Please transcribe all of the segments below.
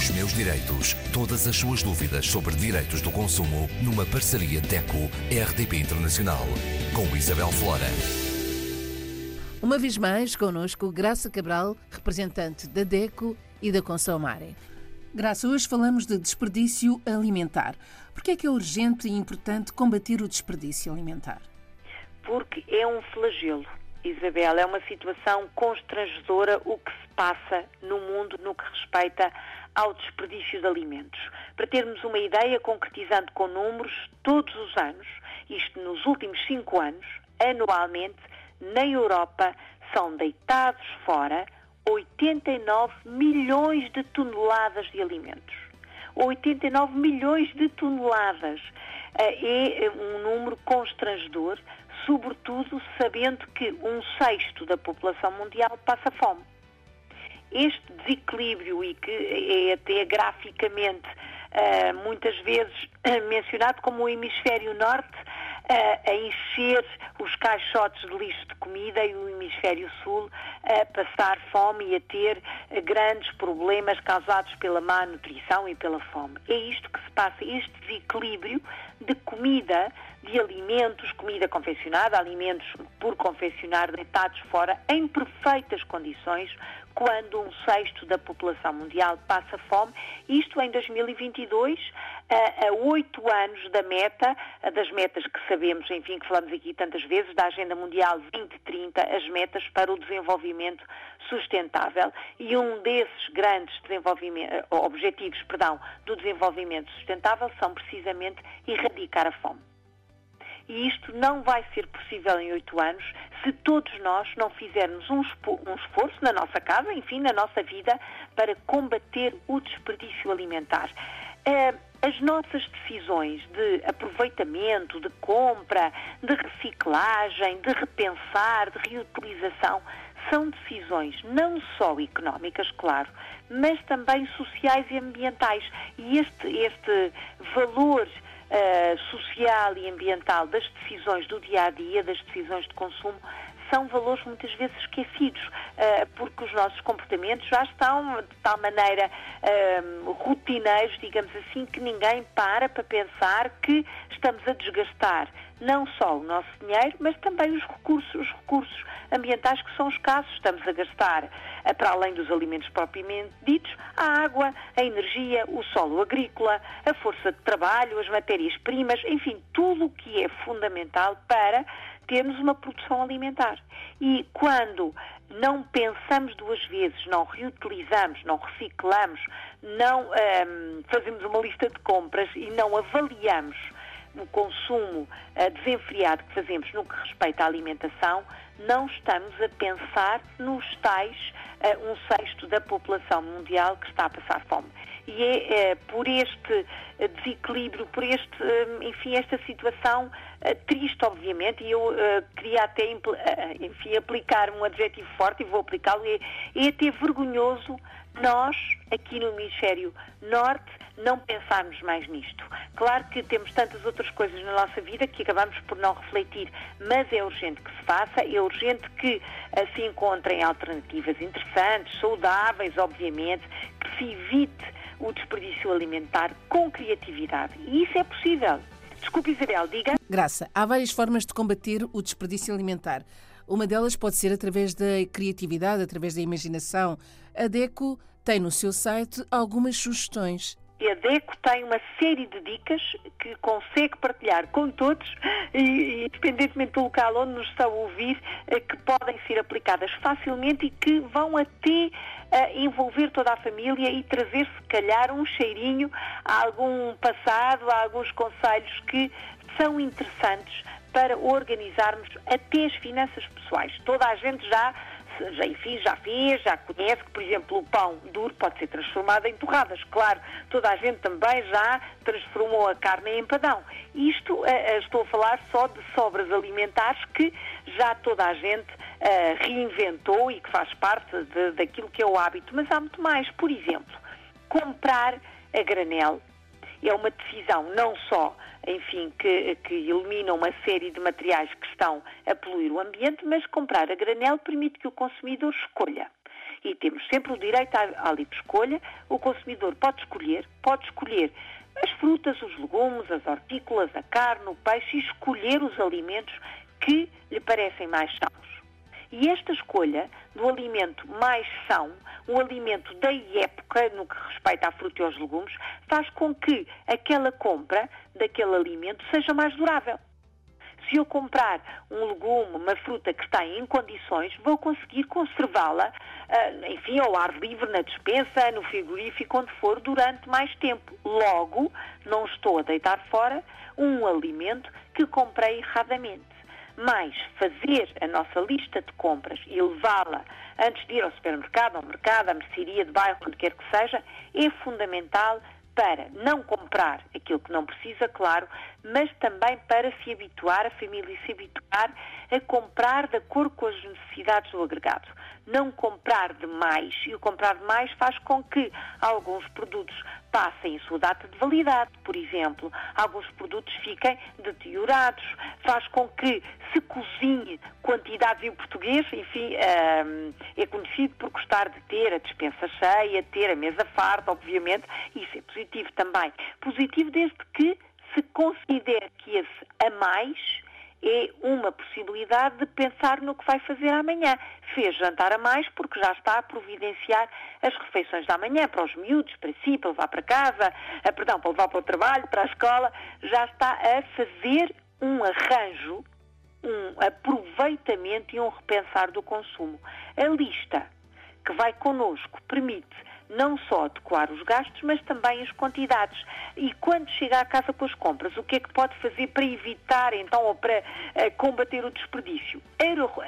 Os meus direitos. Todas as suas dúvidas sobre direitos do consumo numa parceria DECO-RDP Internacional. Com Isabel Flora. Uma vez mais, connosco Graça Cabral, representante da DECO e da Consomare. Graça, hoje falamos de desperdício alimentar. Por que é que é urgente e importante combater o desperdício alimentar? Porque é um flagelo Isabel, é uma situação constrangedora o que se passa no mundo no que respeita ao desperdício de alimentos. Para termos uma ideia, concretizando com números, todos os anos, isto nos últimos cinco anos, anualmente, na Europa, são deitados fora 89 milhões de toneladas de alimentos. 89 milhões de toneladas. Eh, é um número constrangedor, sobretudo sabendo que um sexto da população mundial passa fome. Este desequilíbrio, e que é até graficamente uh, muitas vezes mencionado como o hemisfério norte, uh, a encher os caixotes de lixo de comida e o hemisfério sul a passar fome e a ter grandes problemas causados pela má nutrição e pela fome. É isto que se passa, este desequilíbrio de comida de alimentos, comida confeccionada, alimentos por confeccionar deitados fora em perfeitas condições, quando um sexto da população mundial passa fome, isto em 2022, a oito anos da meta, das metas que sabemos, enfim, que falamos aqui tantas vezes, da Agenda Mundial 2030, as metas para o desenvolvimento sustentável. E um desses grandes objetivos perdão, do desenvolvimento sustentável são precisamente erradicar a fome. E isto não vai ser possível em oito anos se todos nós não fizermos um, esforço na nossa casa, enfim, na nossa vida, para combater o desperdício alimentar. Eh, as nossas decisões de aproveitamento, de compra, de reciclagem, de repensar, de reutilização, são decisões não só económicas, claro, mas também sociais e ambientais. E este, este valor uh, social e ambiental das decisões do dia a dia, das decisões de consumo, são valores muitas vezes esquecidos, uh, porque os nossos comportamentos já estão de tal maneira uh, rotineiros, digamos assim, que ninguém para para pensar que estamos a desgastar não só o nosso dinheiro, mas também os recursos, os recursos ambientais que são escassos. Estamos a gastar, eh, para além dos alimentos propriamente ditos, a água, a energia, o solo agrícola, a força de trabalho, as matérias-primas, enfim, tudo o que é fundamental para termos uma produção alimentar. E quando não pensamos duas vezes, não reutilizamos, não reciclamos, não ehm, fazemos uma lista de compras e não avaliamos o consumo uh, desenfreado que fazemos no que respeita à alimentação, não estamos a pensar nos tais uh, um sexto da população mundial que está a passar fome. E é uh, por este desequilíbrio, por este, enfim, esta situação triste, obviamente, e eu queria até, enfim, aplicar um adjetivo forte, e vou aplicá-lo, é, é até vergonhoso nós, aqui no Hemisfério Norte, não pensarmos mais nisto. Claro que temos tantas outras coisas na nossa vida que acabamos por não refletir, mas é urgente que se faça, é urgente que uh, se encontrem alternativas interessantes, saudáveis, obviamente, que se evite o desperdício alimentar com criatividade. E isso é possível. Desculpe, Isabel, diga. Graça, há várias formas de combater o desperdício alimentar. Uma delas pode ser através da criatividade, através da imaginação. A DECO tem no seu site algumas sugestões. E a DECO tem uma série de dicas que consegue partilhar com todos, e, independentemente do local onde nos estão a ouvir, eh, que podem ser aplicadas facilmente e que vão até uh, envolver toda a família e trazer, se calhar, um cheirinho a algum passado, a alguns conselhos que são interessantes para organizarmos até as finanças pessoais. Toda a gente já já, enfim, já fez, já conhece que, por exemplo, o pão duro pode ser transformado em torradas. Claro, toda a gente também já transformou a carne em empadão. Isto, uh, estou a falar só de sobras alimentares que já toda a gente uh, reinventou e que faz parte de, daquilo que é o hábito. Mas há muito mais. Por exemplo, comprar a granel é uma decisão não só enfim, que, que eliminam uma série de materiais que estão a poluir o ambiente, mas comprar a granel permite que o consumidor escolha. e temos sempre o direito à, à livre escolha. O consumidor pode escolher, pode escolher as frutas, os legumes, as hortícolas, a carne, o peixe e escolher os alimentos que lhe parecem mais sãos. E esta escolha do alimento mais são, o alimento da época, no que respeita à fruta e aos legumes, faz com que aquela compra daquele alimento seja mais durável. Se eu comprar um legume, uma fruta que está em condições, vou conseguir conservá-la, ah, enfim, ao ar livre, na despensa, no frigorífico, onde for, durante mais tempo. Logo, não estou a deitar fora um alimento que comprei erradamente. Mas fazer a nossa lista de compras e levá-la antes de ir ao supermercado, ao mercado, à mercearia de bairro, onde quer que seja, é fundamental para não comprar aquilo que não precisa, claro, mas também para se habituar, a família se habituar a comprar de acordo com as necessidades do agregado. Não comprar demais, e o comprar demais faz com que alguns produtos passem a sua data de validade, por exemplo. Alguns produtos fiquem deteriorados, faz com que se cozinhe quantidades, e o português, enfim, é conhecido por gostar de ter a despensa cheia, ter a mesa farta, obviamente, isso é positivo também. Positivo desde que se considere que esse a mais é uma possibilidade de pensar no que vai fazer amanhã. Fez jantar a mais porque já está a providenciar as refeições da manhã para os miúdos, para si, para levar para casa, a, perdão, para levar para o trabalho, para a escola, já está a fazer um arranjo, um aproveitamento e um repensar do consumo. A lista que vai connosco permite não só adequar os gastos, mas também as quantidades. E quando chega à casa com as compras, o que é que pode fazer para evitar, então, ou para uh, combater o desperdício?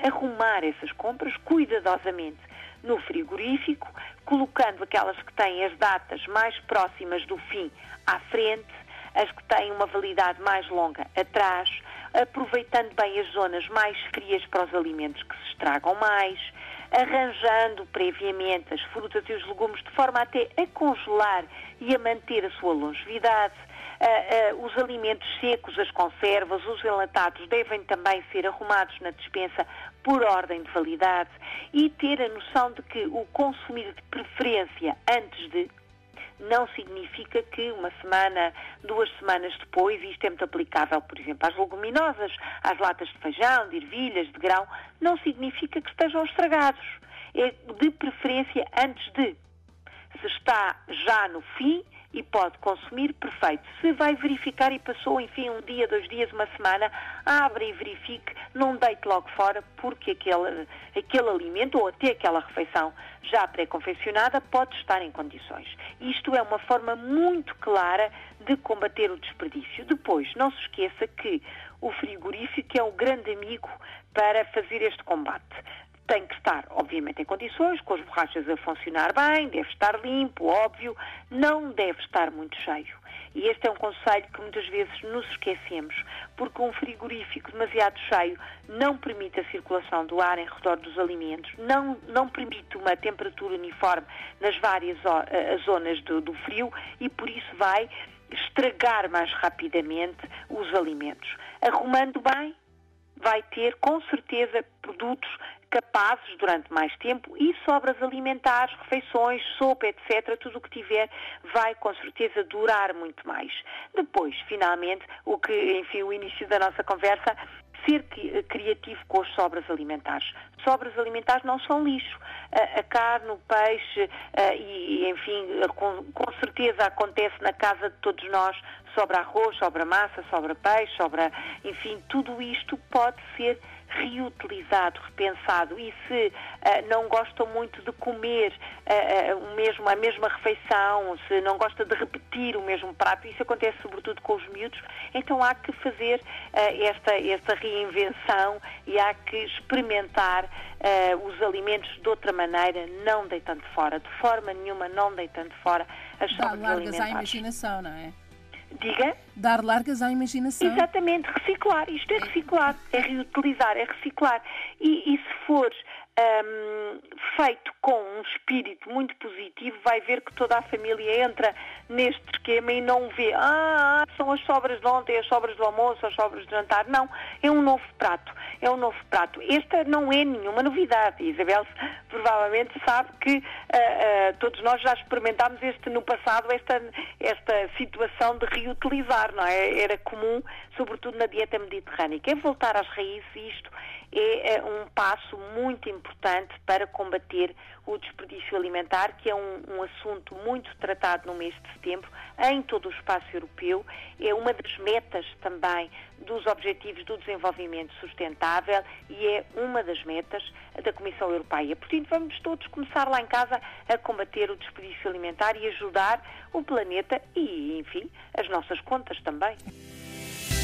Arrumar essas compras cuidadosamente no frigorífico, colocando aquelas que têm as datas mais próximas do fim à frente, as que têm uma validade mais longa atrás, aproveitando bem as zonas mais frias para os alimentos que se estragam mais, arranjando previamente as frutas e os legumes de forma até a congelar e a manter a sua longevidade. Uh, uh, os alimentos secos, as conservas, os enlatados devem também ser arrumados na dispensa por ordem de validade e ter a noção de que o consumir de preferência antes de não significa que uma semana, duas semanas depois, isto é muito aplicável, por exemplo, às leguminosas, às latas de feijão, de ervilhas, de grão, não significa que estejam estragados. É de preferência antes de. Se está já no fim, e pode consumir, perfeito. Se vai verificar e passou, enfim, um dia, dois dias, uma semana, abre e verifique, não deite logo fora, porque aquele, aquele alimento ou até aquela refeição já pré-confeccionada pode estar em condições. Isto é uma forma muito clara de combater o desperdício. Depois, não se esqueça que o frigorífico é o grande amigo para fazer este combate tem que estar, obviamente, em condições, com as borrachas a funcionar bem, deve estar limpo, óbvio, não deve estar muito cheio. E este é um conselho que muitas vezes nos esquecemos, porque um frigorífico demasiado cheio não permite a circulação do ar em redor dos alimentos, não, não permite uma temperatura uniforme nas várias zonas do, do frio e por isso vai estragar mais rapidamente os alimentos. Arrumando bem, vai ter com certeza produtos capazes durante mais tempo e sobras alimentares, refeições, sopa, etc., tudo o que tiver vai com certeza durar muito mais. Depois, finalmente, o que, enfim, o início da nossa conversa, ser criativo com as sobras alimentares. Sobras alimentares não são lixo. A, carne, o peixe e, enfim, com, certeza acontece na casa de todos nós, sobra arroz, sobra massa, sobra peixe, sobra, enfim, tudo isto pode ser reutilizado, repensado. E se uh, não gostam muito de comer uh, uh, o mesmo, a mesma refeição, se não gosta de repetir o mesmo prato, isso acontece sobretudo com os miúdos, então há que fazer esta, esta reinvenção e há que experimentar os alimentos de outra maneira, não deitando fora, de forma nenhuma não deitando fora as sobras alimentares. à imaginação, não é? Diga? Dar largas à imaginação. Exatamente, reciclar. Isto é reciclar, é reutilizar, é reciclar. E, e se for um, feito com um espírito muito positivo, vai ver que toda a família entra neste esquema e não vê, ah, são as sobras de ontem, as sobras do almoço, as sobras de jantar. Não, é um novo prato. É um novo prato. Esta não é nenhuma novidade. Isabel provavelmente sabe que uh, uh, todos nós já experimentámos este no passado, esta, esta situação de reutilizar, não é? Era comum, sobretudo na dieta mediterrânica. É voltar às raízes e isto é, é um passo muito importante para combater o desperdício alimentar, que é um, um, assunto muito tratado no mês de setembro em todo o espaço europeu. É uma das metas também dos Objetivos do Desenvolvimento Sustentável e é uma das metas da Comissão Europeia. Portanto, vamos todos começar lá em casa a combater o desperdício alimentar e ajudar o planeta e, enfim, as nossas contas também.